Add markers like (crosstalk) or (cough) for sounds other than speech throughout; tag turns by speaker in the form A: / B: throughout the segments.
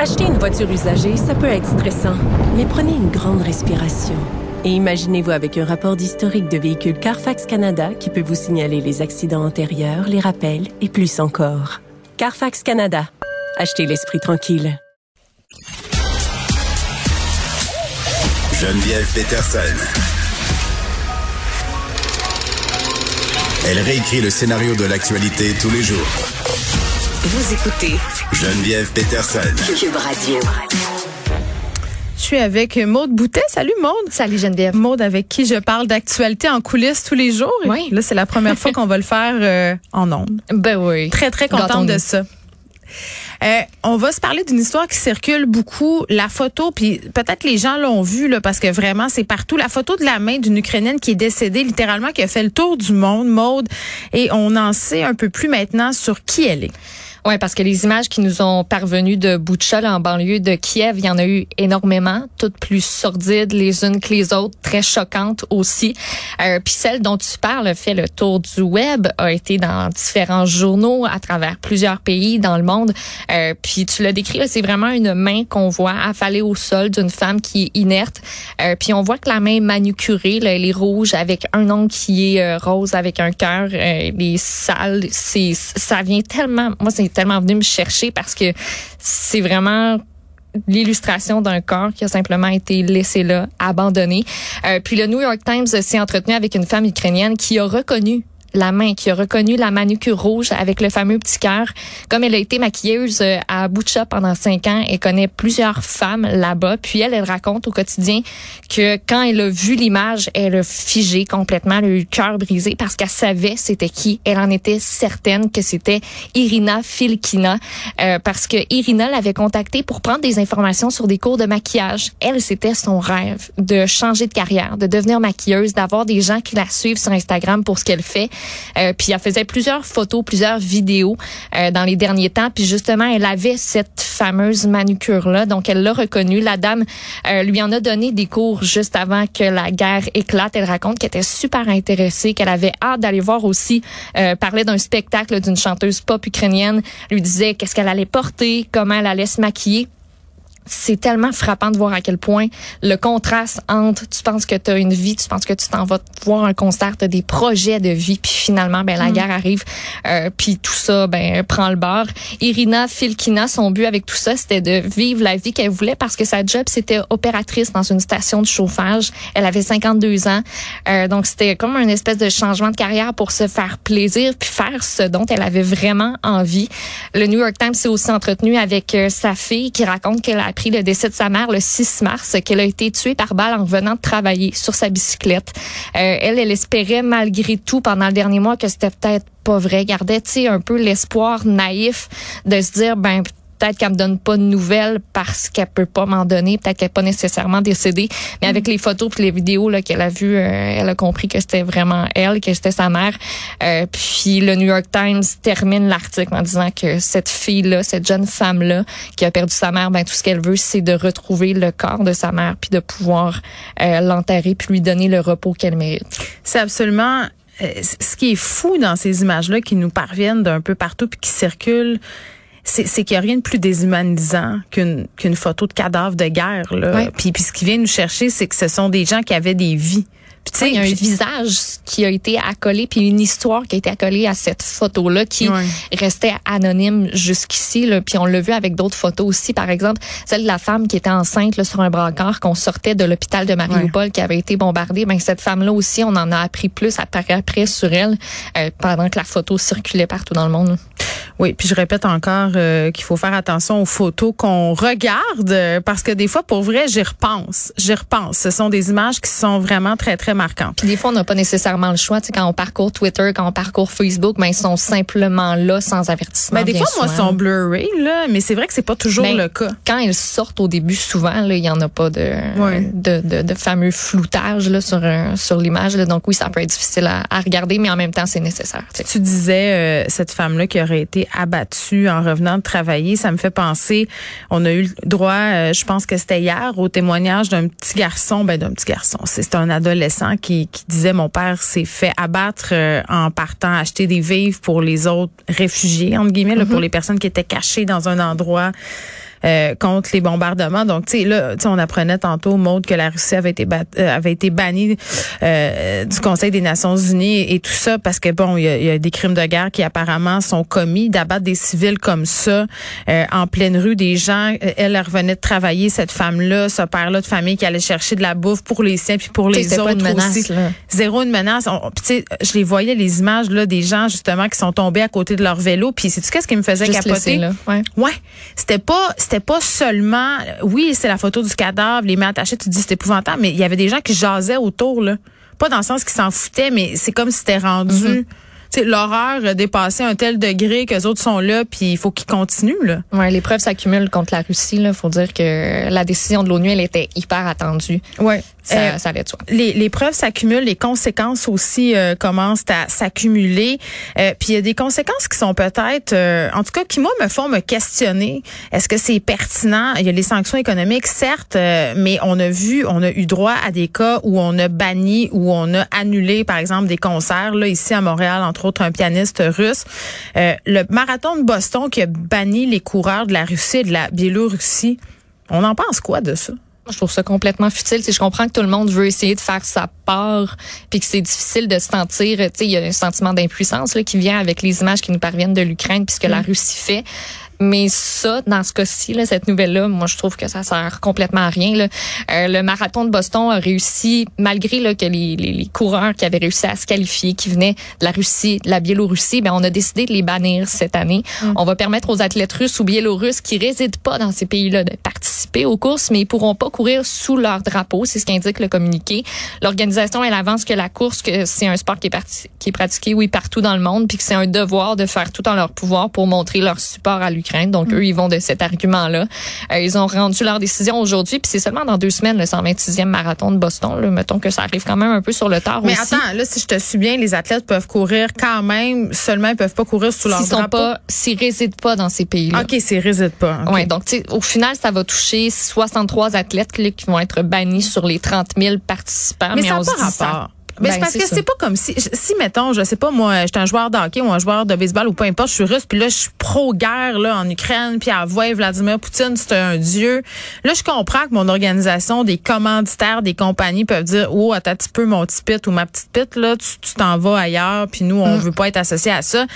A: Acheter une voiture usagée, ça peut être stressant, mais prenez une grande respiration. Et imaginez-vous avec un rapport d'historique de véhicule Carfax Canada qui peut vous signaler les accidents antérieurs, les rappels et plus encore. Carfax Canada. Achetez l'esprit tranquille.
B: Geneviève Peterson. Elle réécrit le scénario de l'actualité tous les jours.
C: Vous écoutez
B: Geneviève Peterson.
C: Cube Radio.
D: Je suis avec Maude Boutet. Salut Maude.
E: Salut Geneviève.
D: Maude avec qui je parle d'actualité en coulisses tous les jours. Et
E: Oui.
D: Là, c'est la première fois qu'on va le faire euh, en ondes.
E: Ben oui.
D: Très, très contente de ça. Euh, on va se parler d'une histoire qui circule beaucoup. La photo, puis peut-être les gens l'ont vu là, parce que vraiment c'est partout. La photo de la main d'une Ukrainienne qui est décédée, littéralement, qui a fait le tour du monde, Maude, et on en sait un peu plus maintenant sur qui elle est.
E: Oui, parce que les images qui nous ont parvenues de Boutcha, là, en banlieue de Kiev, il y en a eu énormément, toutes plus sordides les unes que les autres, très choquantes aussi. Euh, Puis celle dont tu parles fait le tour du web, a été dans différents journaux à travers plusieurs pays dans le monde. Euh, puis tu l'as décrit, c'est vraiment une main qu'on voit affalée au sol d'une femme qui est inerte. Euh, puis on voit que la main est manucurée, là, elle est rouge avec un ongle qui est euh, rose avec un cœur, euh, les sales, c'est ça vient tellement, moi c'est tellement venu me chercher parce que c'est vraiment l'illustration d'un corps qui a simplement été laissé là, abandonné. Euh, puis le New York Times s'est entretenu avec une femme ukrainienne qui a reconnu la main, qui a reconnu la manucure rouge avec le fameux petit cœur. Comme elle a été maquilleuse euh, à Butcha pendant cinq ans, elle connaît plusieurs femmes là-bas. Puis elle, elle raconte au quotidien que quand elle a vu l'image, elle a figé complètement, le cœur brisé parce qu'elle savait c'était qui. Elle en était certaine que c'était Irina Filkina euh, parce que Irina l'avait contactée pour prendre des informations sur des cours de maquillage. Elle, c'était son rêve de changer de carrière, de devenir maquilleuse, d'avoir des gens qui la suivent sur Instagram pour ce qu'elle fait. Euh, puis elle faisait plusieurs photos, plusieurs vidéos euh, dans les derniers temps. Puis justement, elle avait cette fameuse manucure là, donc elle l'a reconnue. La dame euh, lui en a donné des cours juste avant que la guerre éclate. Elle raconte qu'elle était super intéressée, qu'elle avait hâte d'aller voir aussi. Parlait d'un spectacle d'une chanteuse pop ukrainienne. Lui disait qu'est-ce qu'elle allait porter, comment elle allait se maquiller c'est tellement frappant de voir à quel point le contraste entre tu penses que tu as une vie, tu penses que tu t'en vas voir un concert, tu des projets de vie, puis finalement ben la guerre arrive, euh, puis tout ça ben prend le bord. Irina Filkina, son but avec tout ça, c'était de vivre la vie qu'elle voulait parce que sa job c'était opératrice dans une station de chauffage. Elle avait 52 ans, euh, donc c'était comme un espèce de changement de carrière pour se faire plaisir puis faire ce dont elle avait vraiment envie. Le New York Times s'est aussi entretenu avec euh, sa fille qui raconte qu'elle a appris le décès de sa mère le 6 mars, qu'elle a été tuée par balle en revenant de travailler sur sa bicyclette. Euh, elle, elle espérait malgré tout pendant le dernier mois que c'était peut-être pas vrai. Gardait, tu un peu l'espoir naïf de se dire, ben peut-être qu'elle me donne pas de nouvelles parce qu'elle peut pas m'en donner, peut-être qu'elle n'est pas nécessairement décédée, mais avec les photos et les vidéos là qu'elle a vues, euh, elle a compris que c'était vraiment elle, que c'était sa mère. Euh, puis le New York Times termine l'article en disant que cette fille-là, cette jeune femme-là qui a perdu sa mère, ben tout ce qu'elle veut, c'est de retrouver le corps de sa mère puis de pouvoir euh, l'enterrer puis lui donner le repos qu'elle mérite.
D: C'est absolument euh, ce qui est fou dans ces images-là qui nous parviennent d'un peu partout puis qui circulent. C'est, qu'il n'y a rien de plus déshumanisant qu'une, qu'une photo de cadavre de guerre. Là.
E: Ouais.
D: Puis, puis ce qui vient nous chercher, c'est que ce sont des gens qui avaient des vies. Puis, tu sais,
E: il y a un visage qui a été accolé, puis une histoire qui a été accolée à cette photo-là qui
D: Ouais.
E: restait anonyme jusqu'ici. Puis on l'a vu avec d'autres photos aussi. Par exemple, celle de la femme qui était enceinte là, sur un brancard qu'on sortait de l'hôpital de Mariupol qui avait été bombardé. Ben, cette femme-là aussi, on en a appris plus après, après sur elle euh, pendant que la photo circulait partout dans le monde.
D: Oui, puis je répète encore euh, qu'il faut faire attention aux photos qu'on regarde euh, parce que des fois, pour vrai, j'y repense. J'y repense. Ce sont des images qui sont vraiment très, très marquantes.
E: Puis des fois, on n'a pas nécessairement le choix. Tu sais, quand on parcourt Twitter, quand on parcourt Facebook, ben, ils sont simplement là sans avertissement.
D: Ben, des fois, moi, ils sont blurrés, là, mais c'est vrai que c'est pas toujours
E: Ben,
D: le cas.
E: Quand ils sortent au début, souvent, il y en a pas de, de, de, de fameux floutage là, sur, euh, sur l'image. Donc oui, ça peut être difficile à, à regarder, mais en même temps, c'est nécessaire. tu sais.
D: Tu disais euh, cette femme-là qui aurait été abattue en revenant de travailler, ça me fait penser. On a eu le droit, euh, je pense que c'était hier, au témoignage d'un petit garçon, ben d'un petit garçon. C'est un adolescent qui, qui disait mon père s'est fait abattre euh, en partant acheter des vivres pour les autres réfugiés entre guillemets, là, pour les personnes qui étaient cachées dans un endroit. Euh, contre les bombardements. Donc, tu sais, là, tu sais, on apprenait tantôt, Maude, que la Russie avait été, bat- euh, avait été bannie euh, du Conseil des Nations Unies et tout ça parce que, bon, il y, a- il y a des crimes de guerre qui apparemment sont commis, d'abattre des civils comme ça euh, en pleine rue, des gens. Elle, elle revenait de travailler, cette femme-là, ce père-là de famille qui allait chercher de la bouffe pour les siens puis pour
E: Tu
D: les autres
E: pas une menace,
D: aussi.
E: là.
D: Zéro une menace. On- tu je les voyais, les images là, des gens, justement, qui sont tombés à côté de leur vélo. Puis c'est-tu qu'est-ce qui me faisait
E: Juste
D: capoter?
E: laisser, là. Ouais.
D: Ouais, c'était pas c'était pas seulement oui, c'est la photo du cadavre, les mains attachées, tu te dis c'est épouvantable, mais il y avait des gens qui jasaient autour là. Pas dans le sens qu'ils s'en foutaient, mais c'est comme si c'était rendu tu sais, l'horreur a dépassé un tel degré que les autres sont là puis il faut qu'ils continuent là.
E: Ouais, les preuves s'accumulent contre la Russie. Il faut dire que la décision de l'ONU, elle était hyper attendue.
D: Ouais.
E: Ça,
D: Euh,
E: ça allait de soi.
D: les, les preuves s'accumulent, les conséquences aussi euh, commencent à s'accumuler. Euh, puis il y a des conséquences qui sont peut-être, en tout cas, qui moi me font me questionner. Est-ce que c'est pertinent? Il y a les sanctions économiques, certes, mais on a vu, on a eu droit à des cas où on a banni, où on a annulé, par exemple, des concerts. Là, ici à Montréal, entre autres, un pianiste russe. Le marathon de Boston qui a banni les coureurs de la Russie et de la Biélorussie. On en pense quoi de ça?
E: Je trouve ça complètement futile. Sais, je comprends que tout le monde veut essayer de faire sa part, puis que c'est difficile de se sentir. Tu sais, il y a un sentiment d'impuissance qui vient avec les images qui nous parviennent de l'Ukraine, puis ce que la Russie fait. Mais ça, dans ce cas-ci, là, cette nouvelle-là, moi, je trouve que ça sert complètement à rien. Là. Euh, le marathon de Boston a réussi, malgré là, que les, les, les coureurs qui avaient réussi à se qualifier, qui venaient de la Russie, de la Biélorussie, ben, on a décidé de les bannir cette année. On va permettre aux athlètes russes ou biélorusses qui résident pas dans ces pays-là de participer aux courses, mais ils pourront pas courir sous leur drapeau. C'est ce qu'indique le communiqué. L'organisation, elle avance que la course, que c'est un sport qui est, parti- qui est pratiqué, oui, partout dans le monde, puis que c'est un devoir de faire tout en leur pouvoir pour montrer leur support à l'Ukraine. Donc, eux, ils vont de cet argument-là. Euh, ils ont rendu leur décision aujourd'hui, puis c'est seulement dans deux semaines, le 126e marathon de Boston. Là. Mettons que ça arrive quand même un peu sur le tard
D: Mais
E: aussi.
D: attends, là, si je te suis bien, les athlètes peuvent courir quand même, seulement ils peuvent pas courir sous leur
E: S'ils sont
D: drapeau?
E: pas, s'ils résident pas dans ces pays-là.
D: OK, c'est réside pas. OK.
E: Ouais, donc au final, ça va toucher 63 athlètes là, qui vont être bannis sur les 30 000 participants.
D: mais ça
E: on
D: n'a
E: se
D: pas
E: ça-
D: rapport. Mais
E: Ben,
D: c'est parce que c'est pas comme si, si mettons, je sais pas moi, j'étais un joueur de hockey ou un joueur de baseball ou peu importe, je suis russe, puis là je suis pro-guerre là en Ukraine, puis à voix Vladimir Poutine, c'est un dieu. Là, je comprends que mon organisation, des commanditaires, des compagnies peuvent dire, oh, attends un petit peu mon petit pit ou ma petite pit là, tu t'en vas ailleurs, puis nous on
E: Mm.
D: veut pas être associés à ça.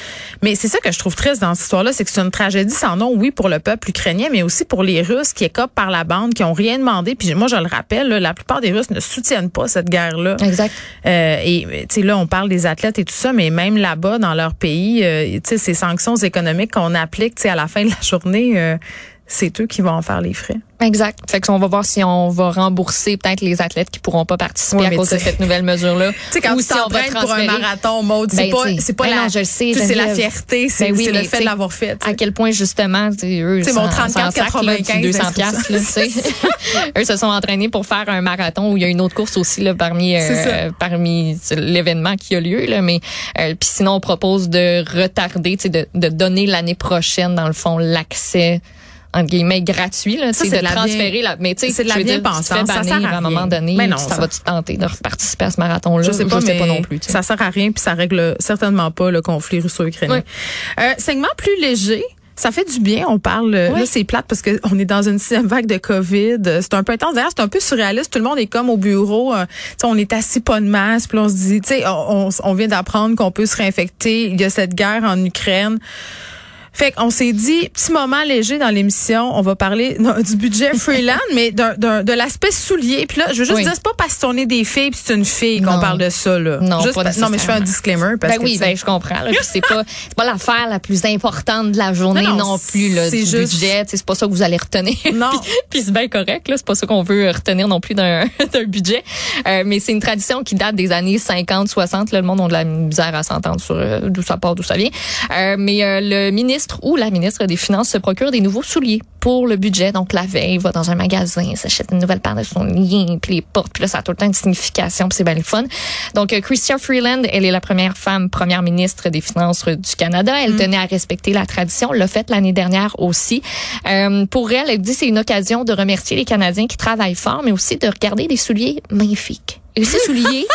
D: Mais c'est ça que je trouve triste dans cette histoire-là, c'est que c'est une tragédie sans nom, oui, pour le peuple ukrainien, mais aussi pour les Russes qui écopent par la bande, qui ont rien demandé. Puis moi, je le rappelle, là, la plupart des Russes ne soutiennent pas cette guerre-là.
E: Exact.
D: Euh, et tu sais là, on parle des athlètes et tout ça, mais même là-bas dans leur pays, euh, tu sais ces sanctions économiques qu'on applique, tu sais à la fin de la journée, euh, c'est eux qui vont en faire les frais.
E: Exact. Fait que on va voir si on va rembourser peut-être les athlètes qui pourront pas participer à cause de cette nouvelle mesure-là. (laughs)
D: Tu sais quand
E: Ou
D: tu
E: si on va
D: pour un marathon, Maud, c'est
E: Ben,
D: pas
E: tu sais,
D: c'est pas
E: ben
D: la c'est la fierté, c'est
E: Ben oui,
D: c'est le fait de l'avoir fait.
E: À quel point justement, eux,
D: C'est mon
E: s'en-
D: 34,
E: s'en sacrent, là, du
D: 95,
E: 200
D: c'est
E: piastres, là, tu sais. (laughs) eux se sont entraînés pour faire un marathon où il y a une autre course aussi là parmi
D: C'est
E: euh, parmi l'événement qui a lieu là, mais euh, puis sinon on propose de retarder, tu sais, de, de donner l'année prochaine dans le fond l'accès entre guillemets gratuit là, sais,
D: c'est
E: de
D: de la
E: transférer
D: bien-
E: la mais tu sais
D: c'est de la
E: je veux dire,
D: bien-pensance,
E: tu te fais
D: ça sert à
E: à un moment donné,
D: Mais non,
E: ça,
D: ça-
E: va tu tenter de participer à ce marathon là
D: Je sais pas, mais
E: pas non plus. tu sais.
D: ça sert à rien puis ça règle certainement pas le conflit russo-ukrainien. Euh, segment plus léger. Ça fait du bien, on parle. euh,
E: Ouais.
D: Là, c'est plate parce qu'on est dans une sixième vague de COVID. Euh, C'est un peu intense. D'ailleurs, c'est un peu surréaliste. Tout le monde est comme au bureau. euh, sais, on est assis pas de masque. Puis on se dit, tu sais, on, on- on vient d'apprendre qu'on peut se réinfecter. Il y a cette guerre en Ukraine. Fait qu'on s'est dit, petit moment léger dans l'émission, on va parler (laughs) du budget (laughs) Freeland, mais d'un- d'un- de l'aspect soulier. Puis là, je veux juste
E: Oui.
D: dire, c'est pas parce qu'on est des filles puis c'est une fille qu'on parle de ça, là.
E: Non,
D: Juste
E: pas
D: pa- non, mais je fais un disclaimer parce
E: Ben
D: que
E: oui, ben je comprends. c'est pas c'est pas l'affaire la plus importante de la journée
D: Non,
E: non,
D: non,
E: plus là,
D: c'est
E: du
D: juste-
E: budget. C'est pas ça que vous allez retenir. (laughs)
D: Non.
E: puis puis c'est bien correct. là. C'est pas ça qu'on veut retenir non plus d'un d'un budget. Euh, mais c'est une tradition qui date des années 50, 60. Là, le monde a de la misère à s'entendre sur euh, d'où ça part, d'où ça vient. Euh, mais le ministre ou la ministre des Finances se procure des nouveaux souliers pour le budget. Donc la veille, il va dans un magasin, s'achète une nouvelle paire de souliers, puis les porte. Puis là, ça a tout le temps une signification, puis c'est bien le fun. Donc, euh, Chrystia Freeland, elle est la première femme première ministre des Finances du Canada. Elle tenait à respecter la tradition. L'a fait l'année dernière aussi. Euh, pour elle, elle dit c'est une occasion de remercier les Canadiens qui travaillent fort, mais aussi de regarder des souliers magnifiques. Et ces souliers,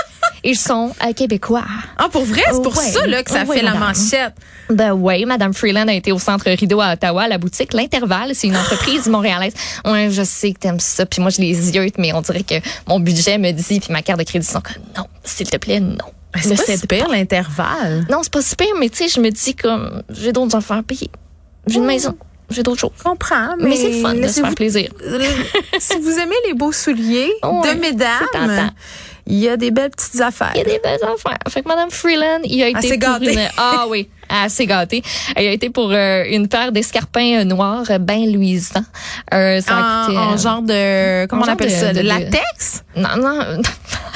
E: ils sont euh, québécois.
D: Ah, pour vrai, c'est pour
E: Ouais.
D: ça là, que ça
E: Ouais,
D: fait la manchette.
E: Ben oui, Madame Freeland a été au centre Rideau à Ottawa, la boutique L'Intervalle. C'est une entreprise (gasps) montréalaise. Ouais, je sais que t'aimes ça. Puis moi, je les yeux, mais on dirait que mon budget me dit, puis ma carte de crédit sont comme non, s'il te plaît, non.
D: Ben, C'est pas
E: pas.
D: l'intervalle.
E: Non, c'est pas super, mais tu sais, je me dis comme j'ai d'autres affaires à payer. J'ai une maison, j'ai d'autres choses.
D: Je comprends, mais,
E: Mais, c'est le fun de se plaisir. (laughs)
D: Si vous aimez les beaux souliers
E: Ouais,
D: de mesdames. Il y a des belles petites affaires.
E: Il y a des belles affaires. Fait que Madame Freeland, il a été
D: Assez
E: pour une... Ah oui, assez gâtée. Il a été pour euh, une paire d'escarpins euh, noirs euh, ben luisants. Euh, ça a
D: en,
E: coûté,
D: en genre de comment
E: en
D: on appelle
E: de-
D: ça, de, latex,
E: Non, non.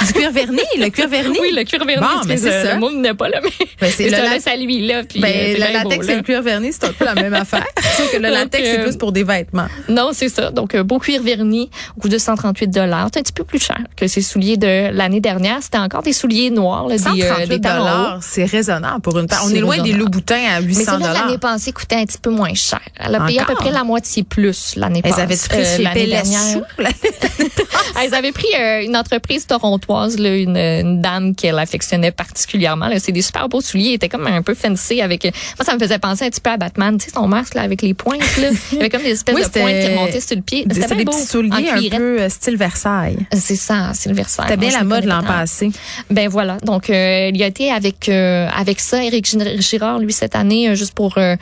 D: du cuir verni, le cuir verni?
E: Oui, le cuir verni.
D: Bon, mais
E: excuse,
D: c'est
E: euh,
D: ça.
E: Le mot n'est pas là, mais
D: Ben, c'est (laughs) le
E: te
D: la-
E: laisse à lui, là. Puis,
D: Ben, le
E: bien
D: latex et le cuir verni, c'est un peu la même affaire. (laughs) Sauf que le latex, c'est plus pour des vêtements.
E: Non, c'est ça. Donc, beau cuir verni, au coût de 138 dollars. C'est un petit peu plus cher que ces souliers de l'année dernière. C'était encore des souliers noirs, là, des, euh,
D: 138
E: des talons
D: c'est raisonnable pour une paire. On est loin des à
E: Mais
D: 800
E: celle-là,
D: dollars.
E: l'année passée, coûtait un petit peu moins cher. Elle a payé à peu près la moitié plus l'année
D: Elles
E: passée.
D: avaient pris
E: Euh, l'année dernière. (laughs) Elles avaient pris euh, une entreprise torontoise, là, une, une dame qu'elle affectionnait particulièrement. C'est des super beaux souliers. Ils étaient comme un peu fancy avec. euh, Moi, ça me faisait penser un petit peu à Batman. Tu sais, son masque là, avec les pointes. Là. (laughs) Il y avait comme des espèces
D: Oui,
E: de pointes qui remontaient sur le pied. C'était
D: des
E: beau.
D: petits souliers un peu euh, style Versailles.
E: C'est ça, c'est le Versailles.
D: C'était bien la mode l'an passé.
E: Ben voilà. Donc, euh, il y a été avec euh, avec ça. Éric Gir- Lui, cette année, euh, juste pour euh,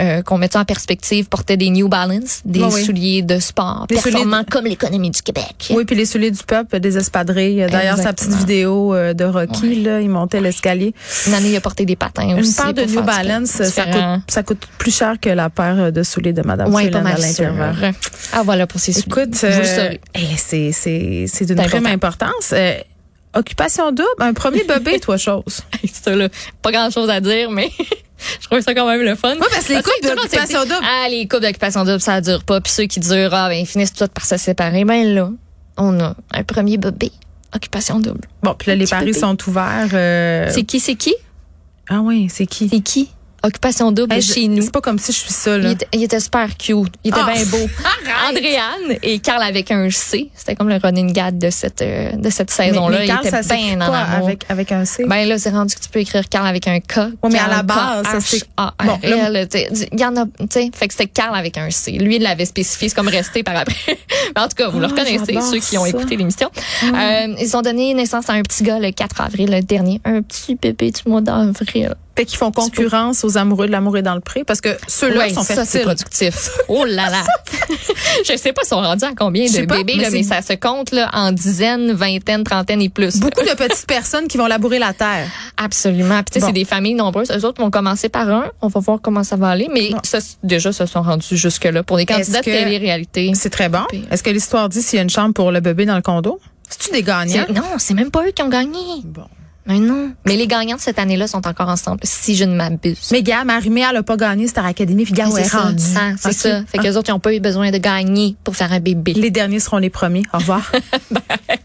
E: euh, qu'on mette ça en perspective, portait des New Balance, des
D: oui.
E: souliers de sport
D: Des souliers
E: performants comme l'économie du Québec.
D: Oui, puis les souliers du peuple, des espadrilles. D'ailleurs, sa petite vidéo de Rocky, là, il montait l'escalier.
E: Une année, il a porté des patins
D: Une
E: aussi.
D: paire de New Balance, ça coûte, ça coûte plus cher que la paire de souliers de Madame
E: Ouais, pas
D: à
E: mal sûr.
D: l'intervalle.
E: Ah voilà pour ces souliers.
D: Écoute, c'est c'est c'est d'une prime importance. Euh, occupation double, un premier bébé, (laughs) toi chose.
E: ça, là, pas grand chose à dire, mais (laughs) je trouve ça quand même le fun.
D: Oui, parce que les couples d'occupation double-
E: Ah, les couples d'occupation double, ça dure pas. Puis ceux qui durent, ah, ben, ils finissent tous par se séparer. Ben là, on a un premier bébé, occupation double.
D: Bon, puis là, les paris
E: bébé.
D: sont ouverts. euh,
E: C'est qui, c'est qui?
D: Ah oui, c'est qui?
E: C'est qui? Occupation double
D: Hey,
E: chez nous.
D: C'est pas comme si je suis ça,
E: Il il était super cute. Il était
D: Ah!
E: bien beau. (laughs) Andréane et Carl avec un C. C'était comme le running gag de cette, euh, de cette saison-là. Il était bien en amour.
D: avec, avec un C?
E: Ben là, c'est rendu que tu peux écrire Carl avec un K.
D: mais à la base, ça, c'est- Bon,
E: Il y en a, tu sais. Fait que c'était Carl avec un C. Lui, il l'avait spécifié. C'est comme resté par après. (laughs) Mais en tout cas, vous le
D: Ah,
E: reconnaissez, ceux qui ont écouté l'émission. Euh, ils ont donné naissance à un petit gars le 4 avril le dernier. Un petit bébé du mois d'avril.
D: Fait qu'ils font concurrence aux amoureux de l'amour et dans le pré parce que ceux-là sont
E: ça, c'est productif. Oh là là. (laughs) je sais pas si on rendu à combien de
D: pas,
E: bébés,
D: mais
E: là, ça se compte là, en dizaines, vingtaines, trentaines et plus.
D: Beaucoup de petites personnes qui vont labourer la terre.
E: Absolument. Puis tu sais,
D: Bon.
E: c'est des familles nombreuses. Eux autres vont commencer par un. On va voir comment ça va aller. Mais
D: Bon.
E: ça, déjà, se sont rendus jusque-là. Pour des candidats de télé-réalité.
D: C'est très bon? Est-ce que l'histoire dit s'il y a une chambre pour le bébé dans le condo? C'est-tu des gagnants?
E: Non, c'est même pas eux qui ont gagné.
D: Bon.
E: Mais non. Mais les gagnants de cette année-là sont encore ensemble, si je ne m'abuse.
D: Mais gars, Marie-Mé, elle a pas gagné Star Academy, puis gars,
E: c'est
D: elle est
E: ça.
D: rendue.
E: Ah, c'est ça. Fait que les autres, ils n'ont pas eu besoin de gagner pour faire un bébé.
D: Les derniers seront les premiers. Au revoir. (laughs)